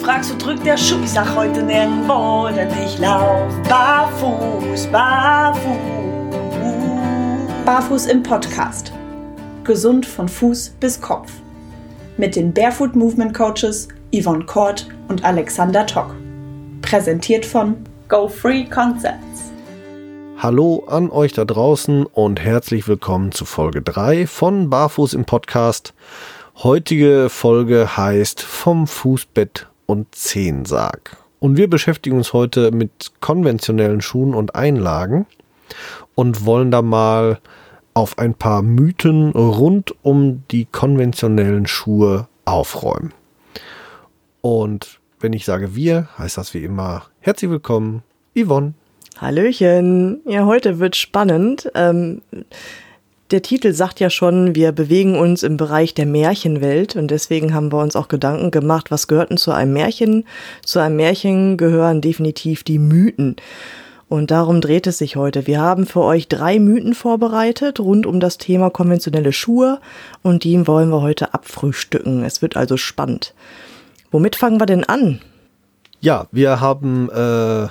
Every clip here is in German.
fragst, wo drückt der Schuh? Ich sag heute nirgendwo, denn ich lauf barfuß, barfuß. Barfuß im Podcast. Gesund von Fuß bis Kopf. Mit den Barefoot Movement Coaches Yvonne Kort und Alexander Tock. Präsentiert von Go Free Concepts. Hallo an euch da draußen und herzlich willkommen zu Folge 3 von Barfuß im Podcast. Heutige Folge heißt Vom Fußbett und Zehensarg. Und wir beschäftigen uns heute mit konventionellen Schuhen und Einlagen und wollen da mal auf ein paar Mythen rund um die konventionellen Schuhe aufräumen. Und wenn ich sage wir, heißt das wie immer herzlich willkommen, Yvonne. Hallöchen. Ja, heute wird spannend. Ähm, der Titel sagt ja schon, wir bewegen uns im Bereich der Märchenwelt und deswegen haben wir uns auch Gedanken gemacht, was gehörten zu einem Märchen? Zu einem Märchen gehören definitiv die Mythen. Und darum dreht es sich heute. Wir haben für euch drei Mythen vorbereitet rund um das Thema konventionelle Schuhe und die wollen wir heute abfrühstücken. Es wird also spannend. Womit fangen wir denn an? Ja, wir haben, äh,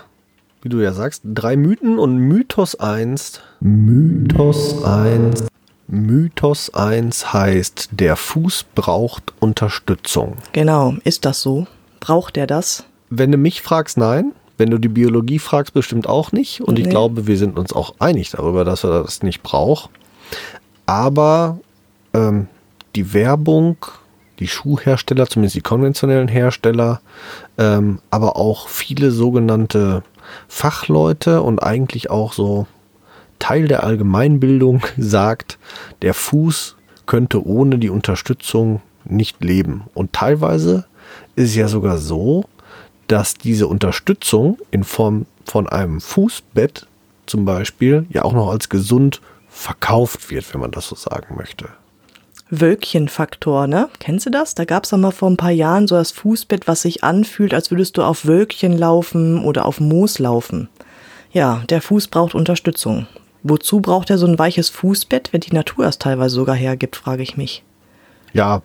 wie du ja sagst, drei Mythen und Mythos 1. Mythos 1. Mythos 1 heißt, der Fuß braucht Unterstützung. Genau, ist das so? Braucht er das? Wenn du mich fragst, nein. Wenn du die Biologie fragst, bestimmt auch nicht. Und nee. ich glaube, wir sind uns auch einig darüber, dass er das nicht braucht. Aber ähm, die Werbung, die Schuhhersteller, zumindest die konventionellen Hersteller, ähm, aber auch viele sogenannte Fachleute und eigentlich auch so Teil der Allgemeinbildung sagt, der Fuß könnte ohne die Unterstützung nicht leben. Und teilweise ist es ja sogar so, dass diese Unterstützung in Form von einem Fußbett zum Beispiel ja auch noch als gesund verkauft wird, wenn man das so sagen möchte. Wölkchenfaktor, ne? Kennst du das? Da gab es mal vor ein paar Jahren so das Fußbett, was sich anfühlt, als würdest du auf Wölkchen laufen oder auf Moos laufen. Ja, der Fuß braucht Unterstützung. Wozu braucht er so ein weiches Fußbett, wenn die Natur es teilweise sogar hergibt, frage ich mich. Ja,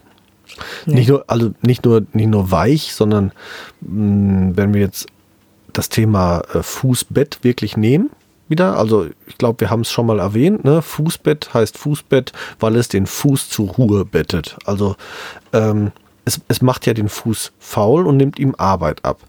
Nee. Nicht nur, also nicht nur, nicht nur weich, sondern mh, mm, wenn wir jetzt das Thema äh, Fußbett wirklich nehmen, wieder, also ich glaube, wir haben es schon mal erwähnt, ne? Fußbett heißt Fußbett, weil es den Fuß zur Ruhe bettet. Also ähm, es, es macht ja den Fuß faul und nimmt ihm Arbeit ab.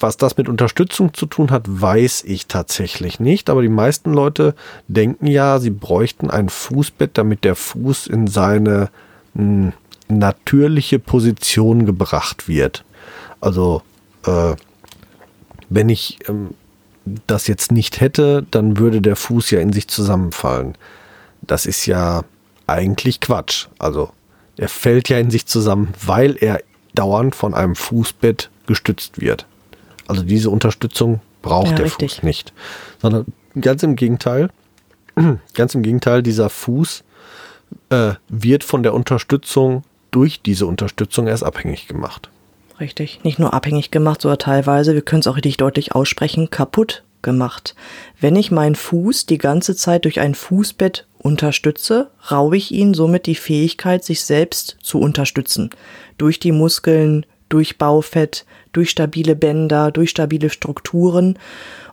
Was das mit Unterstützung zu tun hat, weiß ich tatsächlich nicht. Aber die meisten Leute denken ja, sie bräuchten ein Fußbett, damit der Fuß in seine mh, hm, natürliche Position gebracht wird. Also äh, wenn ich ähm, das jetzt nicht hätte, dann würde der Fuß ja in sich zusammenfallen. Das ist ja eigentlich Quatsch. Also er fällt ja in sich zusammen, weil er dauernd von einem Fußbett gestützt wird. Also diese Unterstützung braucht ja, der richtig. Fuß nicht. Sondern ganz im Gegenteil, ganz im Gegenteil, dieser Fuß äh, wird von der Unterstützung durch diese Unterstützung erst abhängig gemacht. Richtig. Nicht nur abhängig gemacht, sondern teilweise, wir können es auch richtig deutlich aussprechen, kaputt gemacht. Wenn ich meinen Fuß die ganze Zeit durch ein Fußbett unterstütze, raube ich ihn somit die Fähigkeit, sich selbst zu unterstützen. Durch die Muskeln, durch Baufett, durch stabile Bänder, durch stabile Strukturen.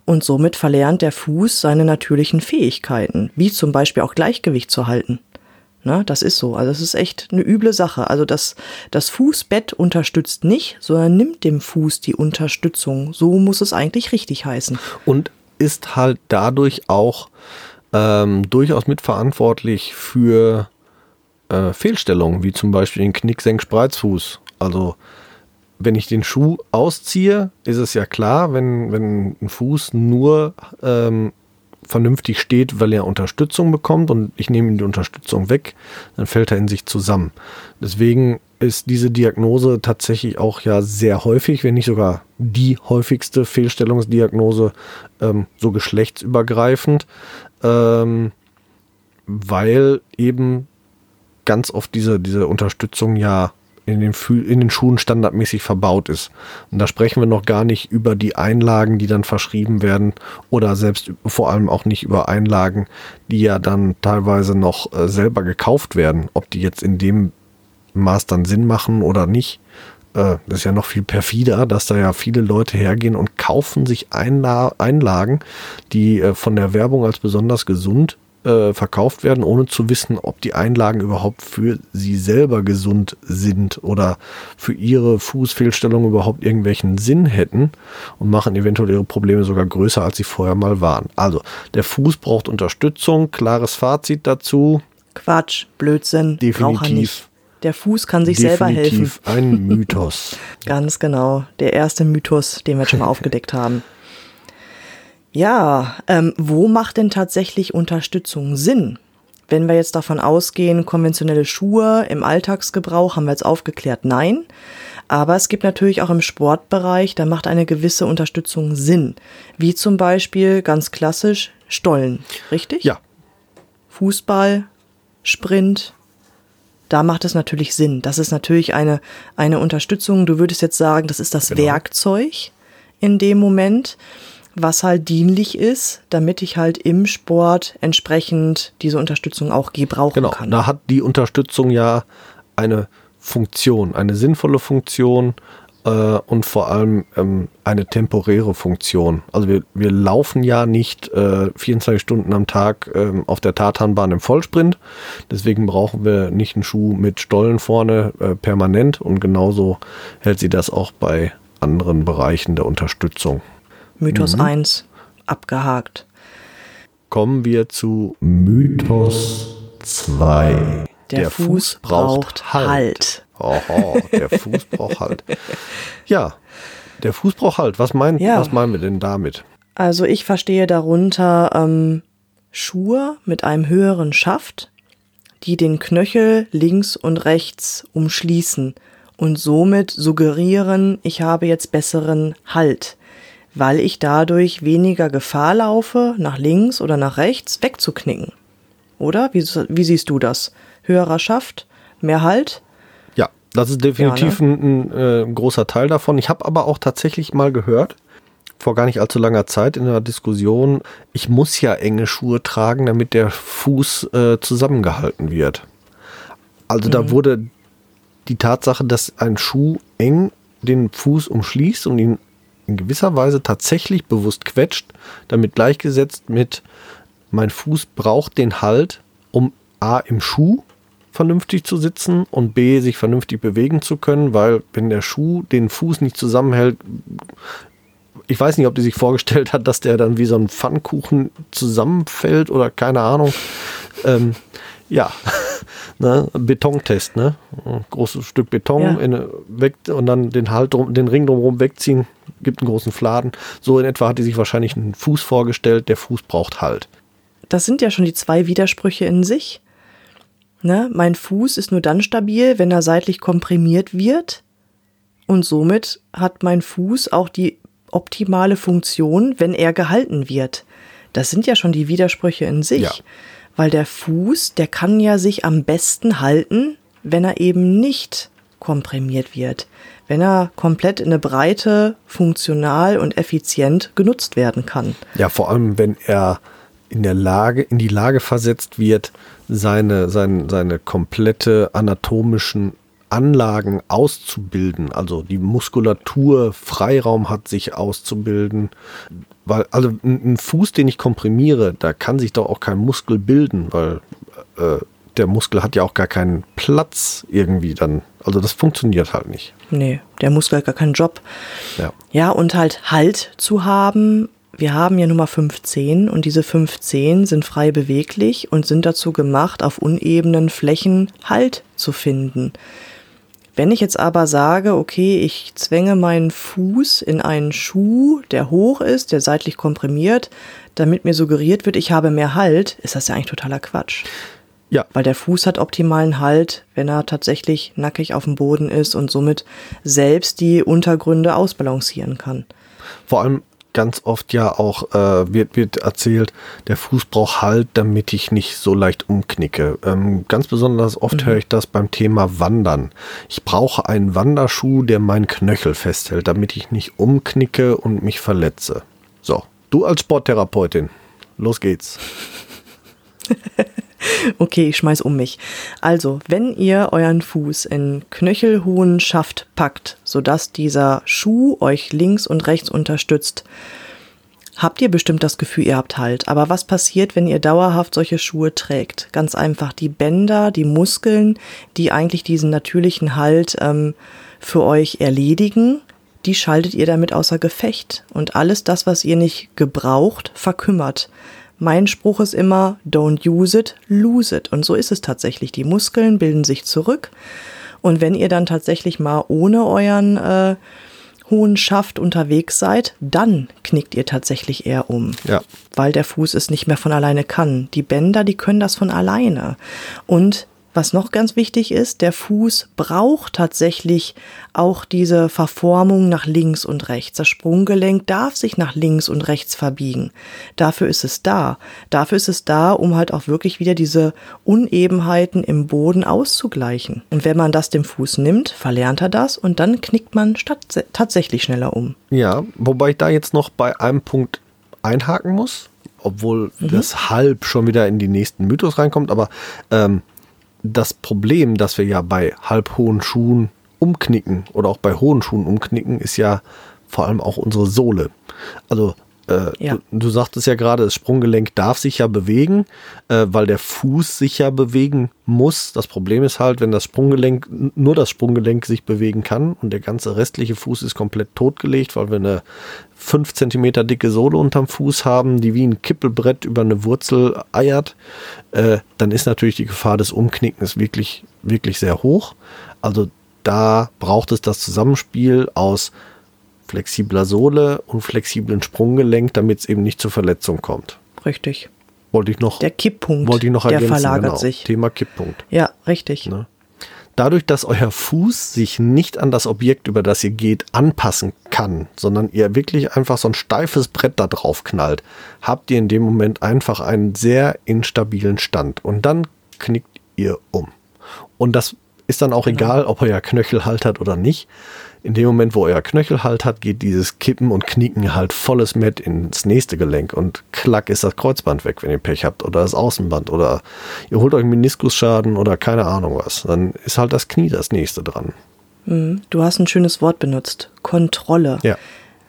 Und somit verlernt der Fuß seine natürlichen Fähigkeiten, wie zum Beispiel auch Gleichgewicht zu halten. Ne, das ist so. Also es ist echt eine üble Sache. Also das, das Fußbett unterstützt nicht, sondern nimmt dem Fuß die Unterstützung. So muss es eigentlich richtig heißen. Und ist halt dadurch auch ähm, durchaus mitverantwortlich für äh, Fehlstellungen, wie zum Beispiel den Knicksenk-Spreizfuß. Also wenn ich den Schuh ausziehe, ist es ja klar, wenn, wenn ein Fuß nur ähm, vernünftig steht, weil er Unterstützung bekommt und ich nehme ihm die Unterstützung weg, dann fällt er in sich zusammen. Deswegen ist diese Diagnose tatsächlich auch ja sehr häufig, wenn nicht sogar die häufigste Fehlstellungsdiagnose, ähm, so geschlechtsübergreifend, ähm, weil eben ganz oft diese, diese Unterstützung ja in den, in den Schuhen standardmäßig verbaut ist. Und da sprechen wir noch gar nicht über die Einlagen, die dann verschrieben werden oder selbst vor allem auch nicht über Einlagen, die ja dann teilweise noch äh, selber gekauft werden. Ob die jetzt in dem Maß dann Sinn machen oder nicht, äh, das ist ja noch viel perfider, dass da ja viele Leute hergehen und kaufen sich Einla Einlagen, die äh, von der Werbung als besonders gesund äh, verkauft werden, ohne zu wissen, ob die Einlagen überhaupt für sie selber gesund sind oder für ihre Fußfehlstellung überhaupt irgendwelchen Sinn hätten und machen eventuell ihre Probleme sogar größer, als sie vorher mal waren. Also, der Fuß braucht Unterstützung, klares Fazit dazu. Quatsch, Blödsinn, Definitiv. er. Der Fuß kann sich Definitiv selber helfen. ein Mythos. Ganz genau. Der erste Mythos, den wir jetzt schon mal aufgedeckt haben. Ja, ähm, wo macht denn tatsächlich Unterstützung Sinn? Wenn wir jetzt davon ausgehen, konventionelle Schuhe im Alltagsgebrauch, haben wir jetzt aufgeklärt, nein. Aber es gibt natürlich auch im Sportbereich, da macht eine gewisse Unterstützung Sinn. Wie zum Beispiel ganz klassisch Stollen, richtig? Ja, Fußball, Sprint, da macht es natürlich Sinn. Das ist natürlich eine, eine Unterstützung. Du würdest jetzt sagen, das ist das Genau. Werkzeug in dem Moment, was halt dienlich ist, damit ich halt im Sport entsprechend diese Unterstützung auch gebrauchen Genau, kann. da hat die Unterstützung ja eine Funktion, eine sinnvolle Funktion äh, und vor allem ähm, eine temporäre Funktion. Also wir, wir laufen ja nicht äh, 24 Stunden am Tag ähm, auf der Tartanbahn im Vollsprint. Deswegen brauchen wir nicht einen Schuh mit Stollen vorne äh, permanent und genauso hält sie das auch bei anderen Bereichen der Unterstützung. Mythos Mhm. 1, abgehakt. Kommen wir zu Mythos 2. Der Fuß braucht Halt. Oho, der Fuß braucht Halt. Ja, der Fuß braucht Halt. Was, meinen, Ja. was meinen wir denn damit? Also ich verstehe darunter ähm, Schuhe mit einem höheren Schaft, die den Knöchel links und rechts umschließen und somit suggerieren, ich habe jetzt besseren Halt, weil ich dadurch weniger Gefahr laufe, nach links oder nach rechts wegzuknicken. Oder? Wie, wie siehst du das? Höherer Schaft, mehr Halt? Ja, das ist definitiv Ja, ein, ein, äh, großer Teil davon. Ich habe aber auch tatsächlich mal gehört, vor gar nicht allzu langer Zeit in einer Diskussion, ich muss ja enge Schuhe tragen, damit der Fuß äh, zusammengehalten wird. Also da wurde die Tatsache, dass ein Schuh eng den Fuß umschließt und ihn in gewisser Weise tatsächlich bewusst quetscht, damit gleichgesetzt mit mein Fuß braucht den Halt, um A im Schuh vernünftig zu sitzen und B sich vernünftig bewegen zu können, weil wenn der Schuh den Fuß nicht zusammenhält, ich weiß nicht, ob die sich vorgestellt hat, dass der dann wie so ein Pfannkuchen zusammenfällt oder keine Ahnung. Ähm, ja, ne? Betontest, ne? Ein großes Stück Beton Ja. in, weg und dann den halt drum, den Ring drumherum wegziehen, gibt einen großen Fladen. So in etwa hat die sich wahrscheinlich einen Fuß vorgestellt. Der Fuß braucht Halt. das sind ja schon die zwei Widersprüche in sich. Ne? Mein Fuß ist nur dann stabil, wenn er seitlich komprimiert wird. Und somit hat mein Fuß auch die optimale Funktion, wenn er gehalten wird. Das sind ja schon die Widersprüche in sich. Ja. Weil der Fuß, der kann ja sich am besten halten, wenn er eben nicht komprimiert wird. Wenn er komplett in eine Breite, funktional und effizient genutzt werden kann. Ja, vor allem, wenn er in der Lage, in die Lage versetzt wird, seine, seine, seine komplette anatomischen Anlagen auszubilden, also die Muskulatur Freiraum hat, sich auszubilden. Weil, also ein, Fuß, den ich komprimiere, da kann sich doch auch kein Muskel bilden, weil äh, der Muskel hat ja auch gar keinen Platz irgendwie dann. Also das funktioniert halt nicht. Nee, der Muskel hat gar keinen Job. Ja. Ja, und halt Halt zu haben. Wir haben ja Nummer 15 und diese 15 sind frei beweglich und sind dazu gemacht, auf unebenen Flächen Halt zu finden. Wenn ich jetzt aber sage, okay, ich zwänge meinen Fuß in einen Schuh, der hoch ist, der seitlich komprimiert, damit mir suggeriert wird, ich habe mehr Halt, ist das ja eigentlich totaler Quatsch. Ja, Weil der Fuß hat optimalen Halt, wenn er tatsächlich nackig auf dem Boden ist und somit selbst die Untergründe ausbalancieren kann. vor allem ganz oft ja auch äh, wird, wird erzählt, der Fuß braucht Halt, damit ich nicht so leicht umknicke. Ähm, ganz besonders oft höre ich das beim Thema Wandern. Ich brauche einen Wanderschuh, der meinen Knöchel festhält, damit ich nicht umknicke und mich verletze. So, du als Sporttherapeutin, los geht's. okay, ich schmeiß um mich. Also, wenn ihr euren Fuß in knöchelhohen Schaft packt, sodass dieser Schuh euch links und rechts unterstützt, habt ihr bestimmt das Gefühl, ihr habt Halt. Aber was passiert, wenn ihr dauerhaft solche Schuhe trägt? Ganz einfach, die Bänder, die Muskeln, die eigentlich diesen natürlichen Halt ähm, für euch erledigen, die schaltet ihr damit außer Gefecht. Und alles das, was ihr nicht gebraucht, verkümmert. Mein Spruch ist immer, don't use it, lose it. Und so ist es tatsächlich. Die Muskeln bilden sich zurück. Und wenn ihr dann tatsächlich mal ohne euren äh, hohen Schaft unterwegs seid, dann knickt ihr tatsächlich eher um. Ja. Weil der Fuß es nicht mehr von alleine kann. Die Bänder, die können das von alleine. Und was noch ganz wichtig ist, der Fuß braucht tatsächlich auch diese Verformung nach links und rechts. Das Sprunggelenk darf sich nach links und rechts verbiegen. Dafür ist es da. Dafür ist es da, um halt auch wirklich wieder diese Unebenheiten im Boden auszugleichen. Und wenn man das dem Fuß nimmt, verlernt er das und dann knickt man tatsächlich schneller um. Ja, wobei ich da jetzt noch bei einem Punkt einhaken muss, obwohl mhm. das halb schon wieder in die nächsten Mythos reinkommt, aber ähm, das Problem, dass wir ja bei halbhohen Schuhen umknicken oder auch bei hohen Schuhen umknicken, ist ja vor allem auch unsere Sohle. Also äh, ja. du, du, sagtest ja gerade, das Sprunggelenk darf sich ja bewegen, äh, weil der Fuß sich ja bewegen muss. Das Problem ist halt, wenn das Sprunggelenk, nur das Sprunggelenk sich bewegen kann und der ganze restliche Fuß ist komplett totgelegt, weil wir eine 5 cm dicke Sohle unterm Fuß haben, die wie ein Kippelbrett über eine Wurzel eiert, äh, dann ist natürlich die Gefahr des Umknickens wirklich, wirklich sehr hoch. Also da braucht es das Zusammenspiel aus flexibler Sohle und flexiblen Sprunggelenk, damit es eben nicht zur Verletzung kommt. Richtig. Wollte ich noch. Der Kipppunkt. Wollte ich noch ergänzen. Der verlagert genau. sich. Thema Kipppunkt. Ja, richtig. Ne? Dadurch, dass euer Fuß sich nicht an das Objekt, über das ihr geht, anpassen kann, sondern ihr wirklich einfach so ein steifes Brett da drauf knallt, habt ihr in dem Moment einfach einen sehr instabilen Stand. Und dann knickt ihr um. Und das ist dann auch genau. egal, ob euer Knöchel halt hat oder nicht in dem Moment, wo euer Knöchel halt hat, geht dieses Kippen und Knicken halt volles Met ins nächste Gelenk und klack ist das Kreuzband weg, wenn ihr Pech habt oder das Außenband oder ihr holt euch einen Meniskusschaden oder keine Ahnung was. Dann ist halt das Knie das nächste dran. Mhm. Du hast ein schönes Wort benutzt. Kontrolle. Ja.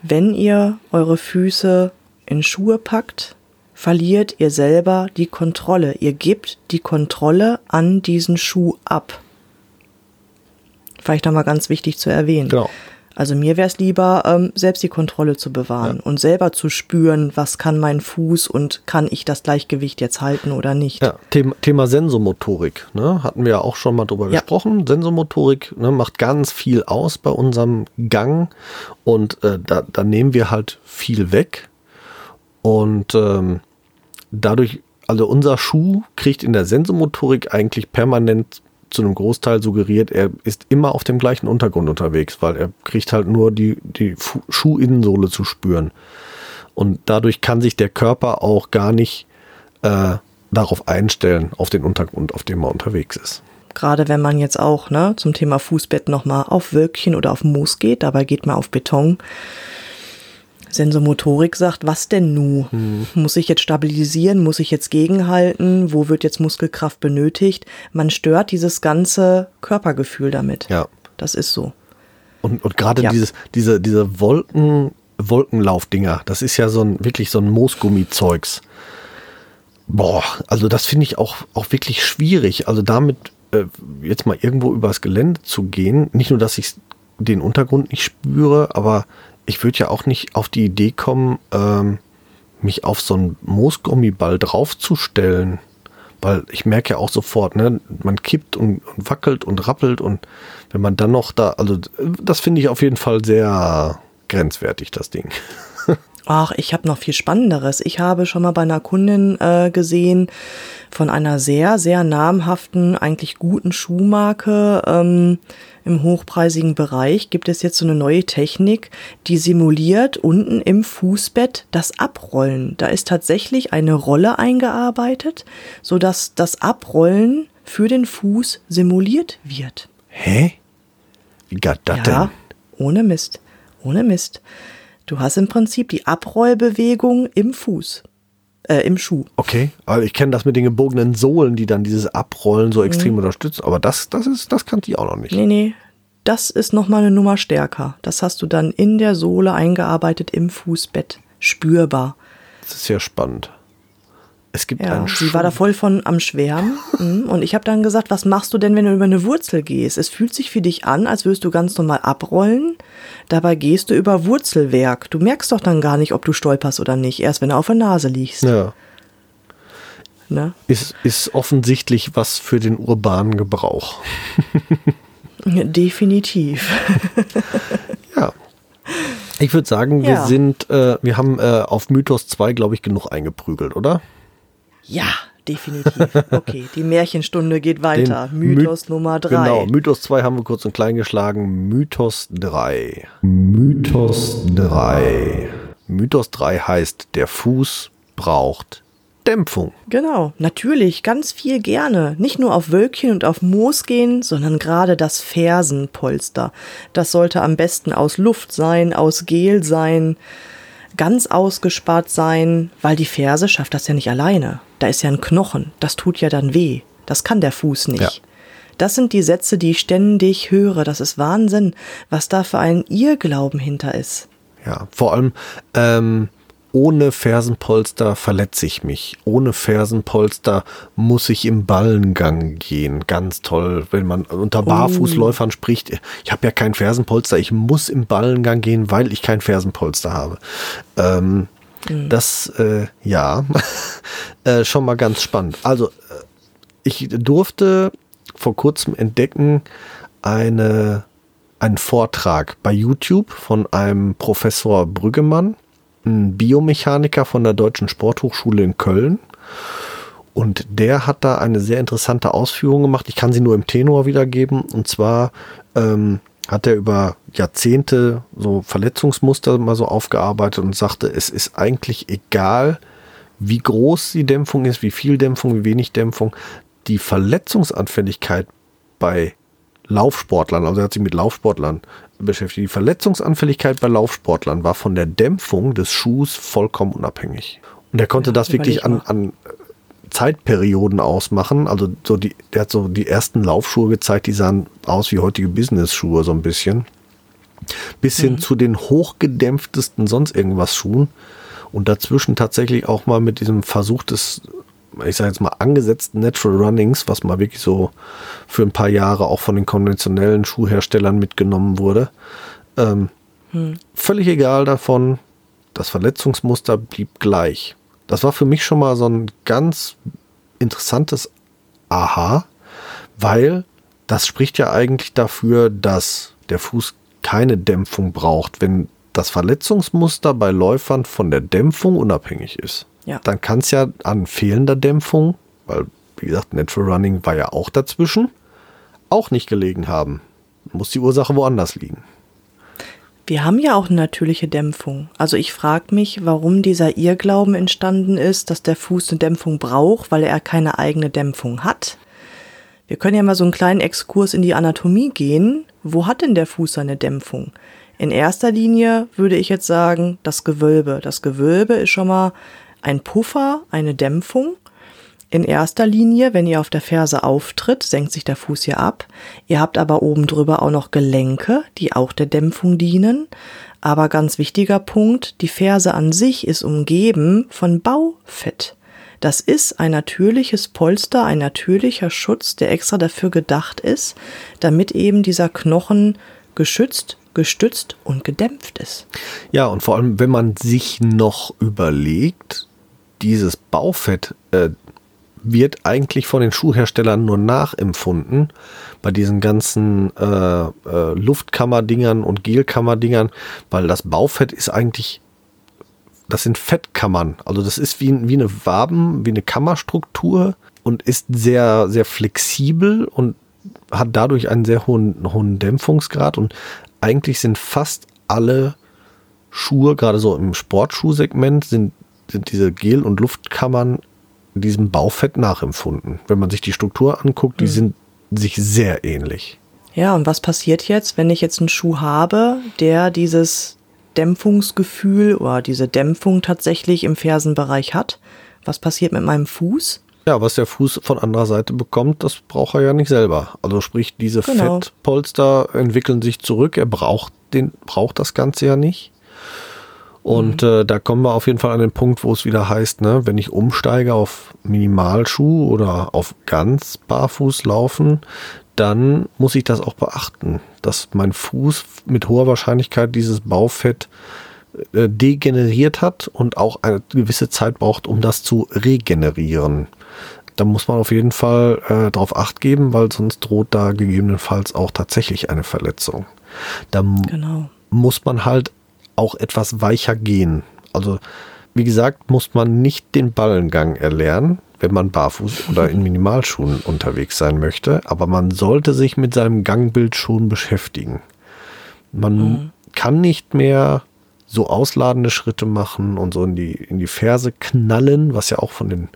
Wenn ihr eure Füße in Schuhe packt, verliert ihr selber die Kontrolle. Ihr gebt die Kontrolle an diesen Schuh ab. Vielleicht nochmal ganz wichtig zu erwähnen. Genau. Also mir wäre es lieber, ähm, selbst die Kontrolle zu bewahren ja. und selber zu spüren, was kann mein Fuß und kann ich das Gleichgewicht jetzt halten oder nicht. Ja, Thema, Thema Sensomotorik, ne? hatten wir ja auch schon mal drüber ja. gesprochen. Sensomotorik ne, macht ganz viel aus bei unserem Gang und äh, da, da nehmen wir halt viel weg und ähm, dadurch, also unser Schuh kriegt in der Sensomotorik eigentlich permanent zu einem Großteil suggeriert, er ist immer auf dem gleichen Untergrund unterwegs, weil er kriegt halt nur die, die Schuhinnensohle zu spüren. Und dadurch kann sich der Körper auch gar nicht äh, darauf einstellen, auf den Untergrund, auf dem er unterwegs ist. Gerade wenn man jetzt auch ne, zum Thema Fußbett nochmal auf Wölkchen oder auf Moos geht, dabei geht man auf Beton Sensomotorik sagt, was denn nu? Mhm. Muss ich jetzt stabilisieren? Muss ich jetzt gegenhalten? Wo wird jetzt Muskelkraft benötigt? Man stört dieses ganze Körpergefühl damit. Ja. Das ist so. Und, und gerade ja. dieses, diese, diese Wolken, Wolkenlaufdinger, das ist ja so ein, wirklich so ein Moosgummi-Zeugs. Boah, also das finde ich auch, auch wirklich schwierig. Also damit äh, jetzt mal irgendwo übers Gelände zu gehen, nicht nur, dass ich den Untergrund nicht spüre, aber ich würde ja auch nicht auf die Idee kommen, ähm, mich auf so einen Moosgummiball draufzustellen. Weil ich merke ja auch sofort, ne, man kippt und, und wackelt und rappelt und wenn man dann noch da, also das finde ich auf jeden Fall sehr grenzwertig, das Ding. Ach, ich habe noch viel Spannenderes. Ich habe schon mal bei einer Kundin äh, gesehen von einer sehr, sehr namhaften, eigentlich guten Schuhmarke ähm, im hochpreisigen Bereich. Gibt es jetzt so eine neue Technik, die simuliert unten im Fußbett das Abrollen. Da ist tatsächlich eine Rolle eingearbeitet, sodass das Abrollen für den Fuß simuliert wird. Hä? Wie geht das ja, denn? Ohne Mist. Ohne Mist. Du hast im Prinzip die Abrollbewegung im Fuß. Äh, im Schuh. Okay, aber ich kenne das mit den gebogenen Sohlen, die dann dieses Abrollen so extrem mhm. unterstützen. Aber das, das ist, das kannte ich auch noch nicht. Nee, nee. Das ist nochmal eine Nummer stärker. Das hast du dann in der Sohle eingearbeitet im Fußbett. Spürbar. Das ist sehr spannend. Es gibt ja, einen Sie war da voll von am Schwärmen. Mhm. und ich habe dann gesagt, was machst du denn, wenn du über eine Wurzel gehst? Es fühlt sich für dich an, als würdest du ganz normal abrollen. Dabei gehst du über Wurzelwerk. Du merkst doch dann gar nicht, ob du stolperst oder nicht, erst wenn du auf der Nase liegst. Ja. Ne? Ist, ist offensichtlich was für den urbanen Gebrauch. Definitiv. ja. Ich würde sagen, wir ja. sind, äh, wir haben äh, auf Mythos 2, glaube ich, genug eingeprügelt, oder? Ja, definitiv. Okay, die Märchenstunde geht weiter. Den Mythos My Nummer 3. Genau, Mythos 2 haben wir kurz und klein geschlagen. Mythos 3. Mythos 3. Mythos 3 heißt, der Fuß braucht Dämpfung. Genau, natürlich, ganz viel gerne. Nicht nur auf Wölkchen und auf Moos gehen, sondern gerade das Fersenpolster. Das sollte am besten aus Luft sein, aus Gel sein, ganz ausgespart sein, weil die Ferse schafft das ja nicht alleine. Da ist ja ein Knochen, das tut ja dann weh. Das kann der Fuß nicht. Ja. Das sind die Sätze, die ich ständig höre. Das ist Wahnsinn, was da für ein Irrglauben hinter ist. Ja, vor allem, ähm, ohne Fersenpolster verletze ich mich. Ohne Fersenpolster muss ich im Ballengang gehen. Ganz toll, wenn man unter Barfußläufern oh. spricht. Ich habe ja kein Fersenpolster, ich muss im Ballengang gehen, weil ich kein Fersenpolster habe. Ähm, mhm. Das, äh, ja, äh, schon mal ganz spannend. Also, äh, ich durfte vor kurzem entdecken eine, einen Vortrag bei YouTube von einem Professor Brüggemann ein Biomechaniker von der Deutschen Sporthochschule in Köln. Und der hat da eine sehr interessante Ausführung gemacht. Ich kann sie nur im Tenor wiedergeben. Und zwar ähm, hat er über Jahrzehnte so Verletzungsmuster mal so aufgearbeitet und sagte, es ist eigentlich egal, wie groß die Dämpfung ist, wie viel Dämpfung, wie wenig Dämpfung. Die Verletzungsanfälligkeit bei Laufsportlern, also er hat sich mit Laufsportlern beschäftigt. Die Verletzungsanfälligkeit bei Laufsportlern war von der Dämpfung des Schuhs vollkommen unabhängig. Und er konnte ja, das wirklich an, an Zeitperioden ausmachen. Also so die, der hat so die ersten Laufschuhe gezeigt, die sahen aus wie heutige Business-Schuhe so ein bisschen. Bis hin mhm. zu den hochgedämpftesten sonst irgendwas Schuhen. Und dazwischen tatsächlich auch mal mit diesem Versuch des ich sage jetzt mal, angesetzten Natural Runnings, was mal wirklich so für ein paar Jahre auch von den konventionellen Schuhherstellern mitgenommen wurde. Ähm, hm. Völlig egal davon, das Verletzungsmuster blieb gleich. Das war für mich schon mal so ein ganz interessantes Aha, weil das spricht ja eigentlich dafür, dass der Fuß keine Dämpfung braucht, wenn das Verletzungsmuster bei Läufern von der Dämpfung unabhängig ist ja. dann kann es ja an fehlender Dämpfung, weil, wie gesagt, Natural Running war ja auch dazwischen, auch nicht gelegen haben. Muss die Ursache woanders liegen. Wir haben ja auch eine natürliche Dämpfung. Also ich frage mich, warum dieser Irrglauben entstanden ist, dass der Fuß eine Dämpfung braucht, weil er keine eigene Dämpfung hat. Wir können ja mal so einen kleinen Exkurs in die Anatomie gehen. Wo hat denn der Fuß seine Dämpfung? In erster Linie würde ich jetzt sagen, das Gewölbe. Das Gewölbe ist schon mal ein Puffer, eine Dämpfung. In erster Linie, wenn ihr auf der Ferse auftritt, senkt sich der Fuß hier ab. Ihr habt aber oben drüber auch noch Gelenke, die auch der Dämpfung dienen. Aber ganz wichtiger Punkt, die Ferse an sich ist umgeben von Baufett. Das ist ein natürliches Polster, ein natürlicher Schutz, der extra dafür gedacht ist, damit eben dieser Knochen geschützt gestützt und gedämpft ist. Ja, und vor allem, wenn man sich noch überlegt, dieses Baufett äh, wird eigentlich von den Schuhherstellern nur nachempfunden bei diesen ganzen äh, äh, Luftkammerdingern und Gelkammerdingern, weil das Baufett ist eigentlich, das sind Fettkammern. Also das ist wie, wie eine Waben, wie eine Kammerstruktur und ist sehr, sehr flexibel und hat dadurch einen sehr hohen, hohen Dämpfungsgrad und eigentlich sind fast alle Schuhe, gerade so im Sportschuhsegment, sind, sind diese Gel- und Luftkammern diesem Baufett nachempfunden. Wenn man sich die Struktur anguckt, die mhm. sind sich sehr ähnlich. Ja, und was passiert jetzt, wenn ich jetzt einen Schuh habe, der dieses Dämpfungsgefühl oder diese Dämpfung tatsächlich im Fersenbereich hat? Was passiert mit meinem Fuß? Ja, was der Fuß von anderer Seite bekommt, das braucht er ja nicht selber. Also sprich, diese genau. Fettpolster entwickeln sich zurück. Er braucht den, braucht das Ganze ja nicht. Und mhm. äh, da kommen wir auf jeden Fall an den Punkt, wo es wieder heißt, ne, wenn ich umsteige auf Minimalschuh oder auf ganz barfuß laufen, dann muss ich das auch beachten, dass mein Fuß mit hoher Wahrscheinlichkeit dieses Baufett äh, degeneriert hat und auch eine gewisse Zeit braucht, um das zu regenerieren. Da muss man auf jeden Fall äh, darauf acht geben, weil sonst droht da gegebenenfalls auch tatsächlich eine Verletzung. Da genau. muss man halt auch etwas weicher gehen. Also wie gesagt, muss man nicht den Ballengang erlernen, wenn man barfuß oder in Minimalschuhen unterwegs sein möchte, aber man sollte sich mit seinem Gangbild schon beschäftigen. Man mhm. kann nicht mehr so ausladende Schritte machen und so in die, in die Ferse knallen, was ja auch von den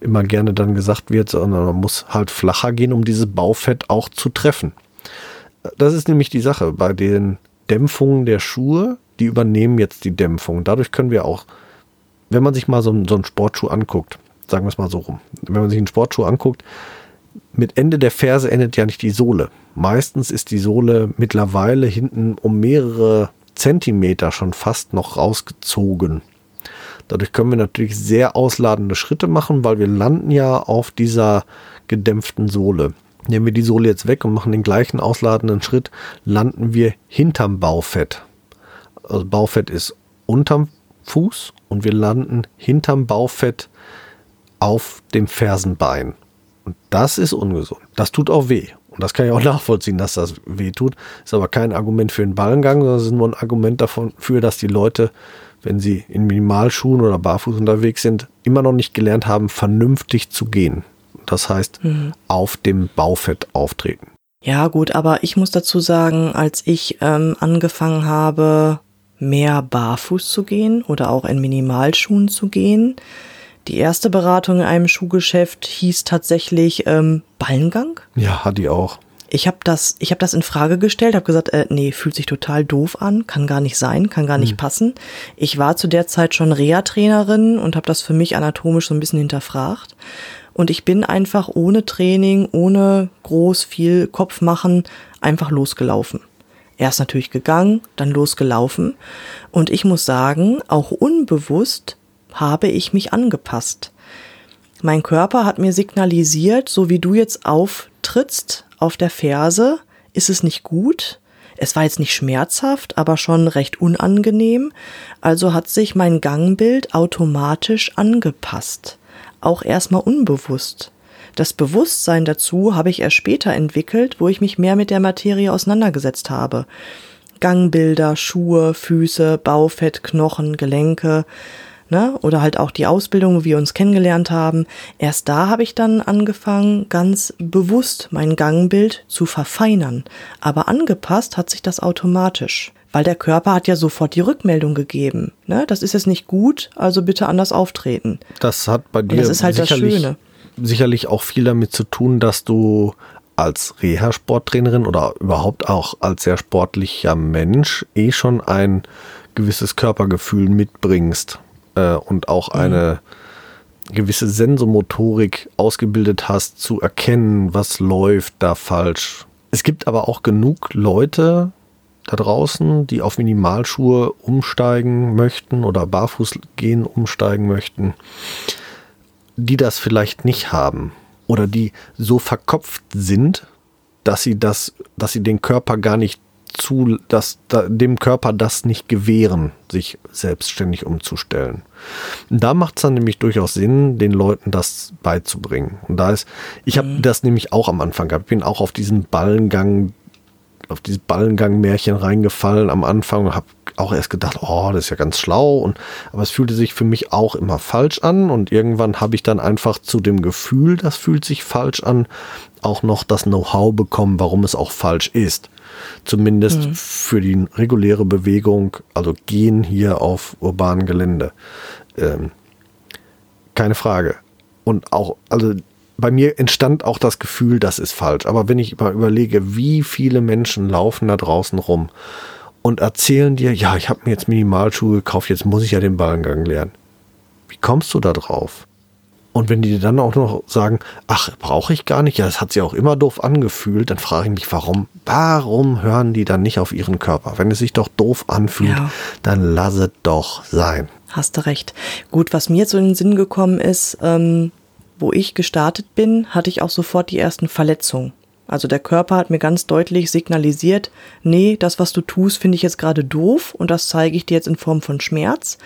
immer gerne dann gesagt wird, sondern man muss halt flacher gehen, um dieses Baufett auch zu treffen. Das ist nämlich die Sache. Bei den Dämpfungen der Schuhe, die übernehmen jetzt die Dämpfung. Dadurch können wir auch, wenn man sich mal so, so einen Sportschuh anguckt, sagen wir es mal so rum, wenn man sich einen Sportschuh anguckt, mit Ende der Ferse endet ja nicht die Sohle. Meistens ist die Sohle mittlerweile hinten um mehrere Zentimeter schon fast noch rausgezogen. Dadurch können wir natürlich sehr ausladende Schritte machen, weil wir landen ja auf dieser gedämpften Sohle. Nehmen wir die Sohle jetzt weg und machen den gleichen ausladenden Schritt, landen wir hinterm Baufett. Also Baufett ist unterm Fuß und wir landen hinterm Baufett auf dem Fersenbein. Und das ist ungesund. Das tut auch weh. Und das kann ich auch nachvollziehen, dass das weh tut. Ist aber kein Argument für den Ballengang, sondern es ist nur ein Argument dafür, dass die Leute, wenn sie in Minimalschuhen oder barfuß unterwegs sind, immer noch nicht gelernt haben, vernünftig zu gehen. Das heißt, mhm. auf dem Baufett auftreten. Ja, gut, aber ich muss dazu sagen, als ich ähm, angefangen habe, mehr barfuß zu gehen oder auch in Minimalschuhen zu gehen, die erste Beratung in einem Schuhgeschäft hieß tatsächlich ähm, Ballengang. Ja, hat die auch. Ich habe das, ich habe das in Frage gestellt, habe gesagt, äh, nee, fühlt sich total doof an, kann gar nicht sein, kann gar nicht hm. passen. Ich war zu der Zeit schon Reha-Trainerin und habe das für mich anatomisch so ein bisschen hinterfragt. Und ich bin einfach ohne Training, ohne groß viel Kopf machen, einfach losgelaufen. Erst natürlich gegangen, dann losgelaufen. Und ich muss sagen, auch unbewusst habe ich mich angepasst. Mein Körper hat mir signalisiert, so wie du jetzt auftrittst auf der Ferse, ist es nicht gut. Es war jetzt nicht schmerzhaft, aber schon recht unangenehm. Also hat sich mein Gangbild automatisch angepasst. Auch erstmal unbewusst. Das Bewusstsein dazu habe ich erst später entwickelt, wo ich mich mehr mit der Materie auseinandergesetzt habe. Gangbilder, Schuhe, Füße, Baufett, Knochen, Gelenke ne? oder halt auch die Ausbildung, wo wir uns kennengelernt haben. Erst da habe ich dann angefangen, ganz bewusst mein Gangbild zu verfeinern. Aber angepasst hat sich das automatisch. Weil der Körper hat ja sofort die Rückmeldung gegeben. Ne? Das ist jetzt nicht gut, also bitte anders auftreten. Das hat bei dir das ist halt sicherlich, das Schöne. sicherlich auch viel damit zu tun, dass du als Reha-Sporttrainerin oder überhaupt auch als sehr sportlicher Mensch eh schon ein gewisses Körpergefühl mitbringst äh, und auch mhm. eine gewisse Sensomotorik ausgebildet hast, zu erkennen, was läuft da falsch. Es gibt aber auch genug Leute da draußen, die auf Minimalschuhe umsteigen möchten oder barfuß gehen umsteigen möchten, die das vielleicht nicht haben oder die so verkopft sind, dass sie das, dass sie den Körper gar nicht zu, dass da, dem Körper das nicht gewähren, sich selbstständig umzustellen. Da macht es dann nämlich durchaus Sinn, den Leuten das beizubringen. Und da ist, ich habe mhm. das nämlich auch am Anfang gehabt, bin auch auf diesen Ballengang, auf dieses Ballengang-Märchen reingefallen am Anfang und habe auch erst gedacht, oh, das ist ja ganz schlau. Und, aber es fühlte sich für mich auch immer falsch an. Und irgendwann habe ich dann einfach zu dem Gefühl, das fühlt sich falsch an, auch noch das Know-how bekommen, warum es auch falsch ist. Zumindest mhm. für die reguläre Bewegung, also gehen hier auf urbanem Gelände. Ähm, keine Frage. Und auch, also bei mir entstand auch das Gefühl, das ist falsch. Aber wenn ich mal überlege, wie viele Menschen laufen da draußen rum und erzählen dir, ja, ich habe mir jetzt Minimalschuhe gekauft, jetzt muss ich ja den Ballengang lernen. Wie kommst du da drauf? Und wenn die dann auch noch sagen, ach, brauche ich gar nicht, ja, das hat sich auch immer doof angefühlt, dann frage ich mich, warum, warum hören die dann nicht auf ihren Körper? Wenn es sich doch doof anfühlt, ja. dann lass es doch sein. Hast du recht. Gut, was mir jetzt so in den Sinn gekommen ist, ähm, wo ich gestartet bin, hatte ich auch sofort die ersten Verletzungen. Also der Körper hat mir ganz deutlich signalisiert, nee, das, was du tust, finde ich jetzt gerade doof und das zeige ich dir jetzt in Form von Schmerz.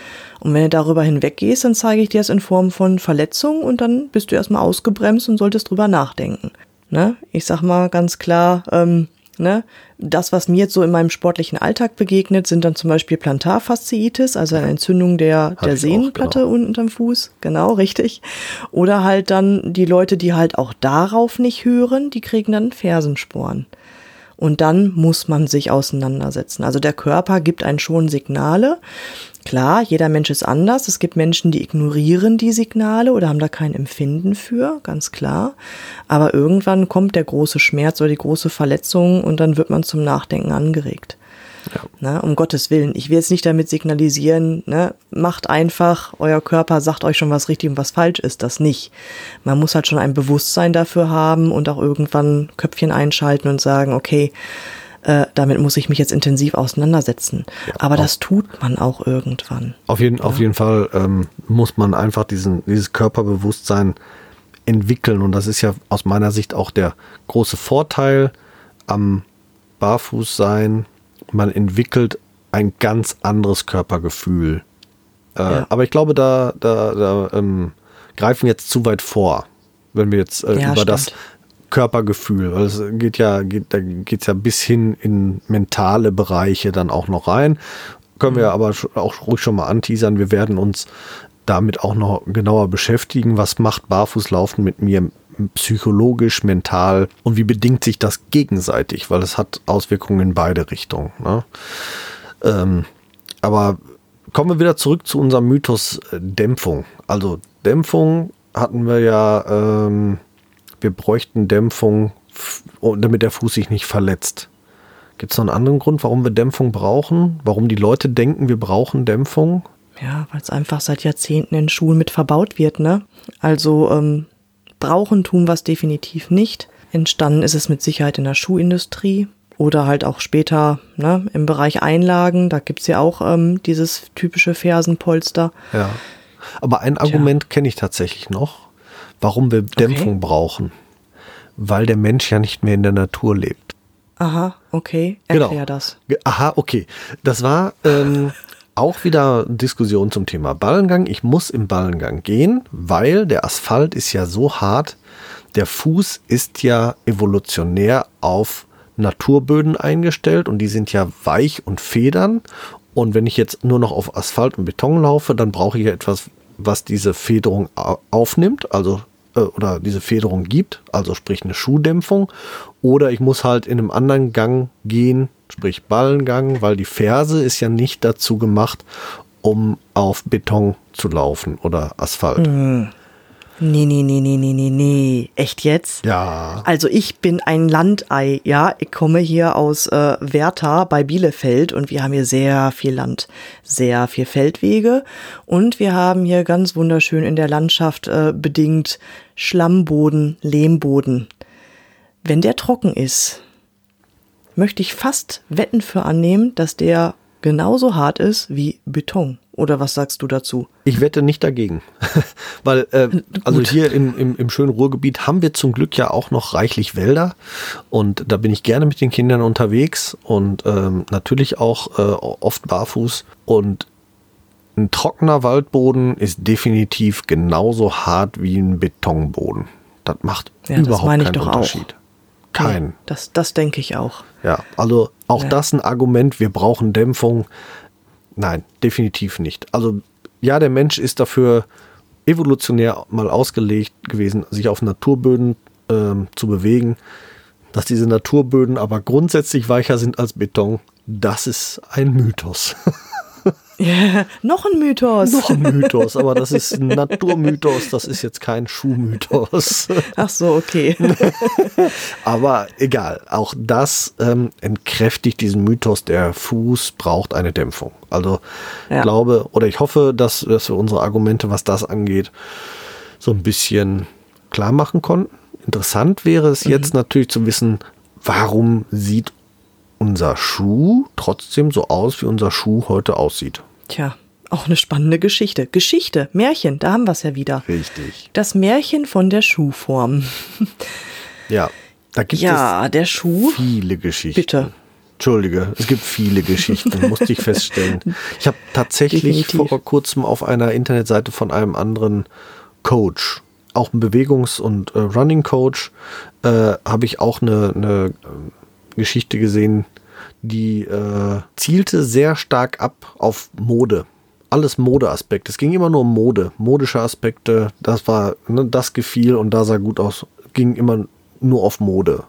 Und wenn du darüber hinweggehst, dann zeige ich dir es in Form von Verletzung und dann bist du erstmal ausgebremst und solltest drüber nachdenken. Ne? Ich sag mal ganz klar, ähm, Ne? Das, was mir jetzt so in meinem sportlichen Alltag begegnet, sind dann zum Beispiel Plantarfasziitis, also eine Entzündung der, der Sehnenplatte genau. unterm Fuß. Genau, richtig. Oder halt dann die Leute, die halt auch darauf nicht hören, die kriegen dann Fersensporen. Und dann muss man sich auseinandersetzen. Also der Körper gibt einen schon Signale. Klar, jeder Mensch ist anders. Es gibt Menschen, die ignorieren die Signale oder haben da kein Empfinden für, ganz klar. Aber irgendwann kommt der große Schmerz oder die große Verletzung und dann wird man zum Nachdenken angeregt. Ja. Na, um Gottes Willen. Ich will jetzt nicht damit signalisieren, ne, macht einfach, euer Körper sagt euch schon, was richtig und was falsch ist, das nicht. Man muss halt schon ein Bewusstsein dafür haben und auch irgendwann Köpfchen einschalten und sagen, okay, äh, damit muss ich mich jetzt intensiv auseinandersetzen. Ja, Aber das tut man auch irgendwann. Auf jeden, ja. auf jeden Fall ähm, muss man einfach diesen, dieses Körperbewusstsein entwickeln. Und das ist ja aus meiner Sicht auch der große Vorteil am Barfußsein. Man entwickelt ein ganz anderes Körpergefühl. Äh, ja. Aber ich glaube, da, da, da ähm, greifen wir jetzt zu weit vor, wenn wir jetzt äh, über stimmt. das Körpergefühl, weil es geht ja, geht, da geht es ja bis hin in mentale Bereiche dann auch noch rein. Können wir mhm. aber auch ruhig schon mal anteasern. Wir werden uns damit auch noch genauer beschäftigen. Was macht Barfußlaufen mit mir psychologisch, mental und wie bedingt sich das gegenseitig? Weil es hat Auswirkungen in beide Richtungen. Ne? Ähm, aber kommen wir wieder zurück zu unserem Mythos äh, Dämpfung. Also Dämpfung hatten wir ja ähm, wir bräuchten Dämpfung, damit der Fuß sich nicht verletzt. Gibt es noch einen anderen Grund, warum wir Dämpfung brauchen? Warum die Leute denken, wir brauchen Dämpfung? Ja, weil es einfach seit Jahrzehnten in Schulen mit verbaut wird, ne? Also ähm, brauchen tun es definitiv nicht. Entstanden ist es mit Sicherheit in der Schuhindustrie oder halt auch später ne, im Bereich Einlagen. Da gibt es ja auch ähm, dieses typische Fersenpolster. Ja. Aber ein Argument kenne ich tatsächlich noch warum wir Dämpfung okay. brauchen. Weil der Mensch ja nicht mehr in der Natur lebt. Aha, okay. Erklär genau. das. Aha, okay. Das war ähm, auch wieder Diskussion zum Thema Ballengang. Ich muss im Ballengang gehen, weil der Asphalt ist ja so hart. Der Fuß ist ja evolutionär auf Naturböden eingestellt und die sind ja weich und federn. Und wenn ich jetzt nur noch auf Asphalt und Beton laufe, dann brauche ich ja etwas, was diese Federung aufnimmt, also äh, oder diese Federung gibt, also sprich eine Schuhdämpfung, oder ich muss halt in einem anderen Gang gehen, sprich Ballengang, weil die Ferse ist ja nicht dazu gemacht, um auf Beton zu laufen oder Asphalt. Mhm. Nee, nee, nee, nee, nee, nee, nee. Echt jetzt? Ja. Also ich bin ein Landei, ja. Ich komme hier aus äh, Werther bei Bielefeld und wir haben hier sehr viel Land, sehr viel Feldwege und wir haben hier ganz wunderschön in der Landschaft äh, bedingt Schlammboden, Lehmboden. Wenn der trocken ist, möchte ich fast Wetten für annehmen, dass der genauso hart ist wie Beton. Oder was sagst du dazu? Ich wette nicht dagegen. Weil, äh, also hier im, im, im schönen Ruhrgebiet haben wir zum Glück ja auch noch reichlich Wälder. Und da bin ich gerne mit den Kindern unterwegs und ähm, natürlich auch äh, oft barfuß. Und ein trockener Waldboden ist definitiv genauso hart wie ein Betonboden. Das macht ja, überhaupt das keinen Unterschied. Auch. Kein. Ja, das, das denke ich auch. Ja, also auch ja. das ein Argument, wir brauchen Dämpfung. Nein, definitiv nicht. Also ja, der Mensch ist dafür evolutionär mal ausgelegt gewesen, sich auf Naturböden ähm, zu bewegen. Dass diese Naturböden aber grundsätzlich weicher sind als Beton, das ist ein Mythos. Yeah, noch ein Mythos. Noch ein Mythos, aber das ist ein Naturmythos, das ist jetzt kein Schuhmythos. Ach so, okay. aber egal, auch das ähm, entkräftigt diesen Mythos, der Fuß braucht eine Dämpfung. Also ja. glaube oder ich hoffe, dass, dass wir unsere Argumente, was das angeht, so ein bisschen klar machen konnten. Interessant wäre es jetzt natürlich zu wissen, warum sieht unser Schuh trotzdem so aus, wie unser Schuh heute aussieht. Tja, auch eine spannende Geschichte. Geschichte, Märchen, da haben wir es ja wieder. Richtig. Das Märchen von der Schuhform. Ja, da gibt ja, der Schuh. es viele Geschichten. Bitte. Entschuldige, es gibt viele Geschichten, musste ich feststellen. Ich habe tatsächlich Definitiv. vor kurzem auf einer Internetseite von einem anderen Coach, auch ein Bewegungs- und äh, Running Coach, äh, habe ich auch eine, eine Geschichte gesehen, die äh, zielte sehr stark ab auf Mode. Alles Modeaspekte. Es ging immer nur um Mode, modische Aspekte. Das war, ne, das gefiel und da sah gut aus. Ging immer nur auf Mode.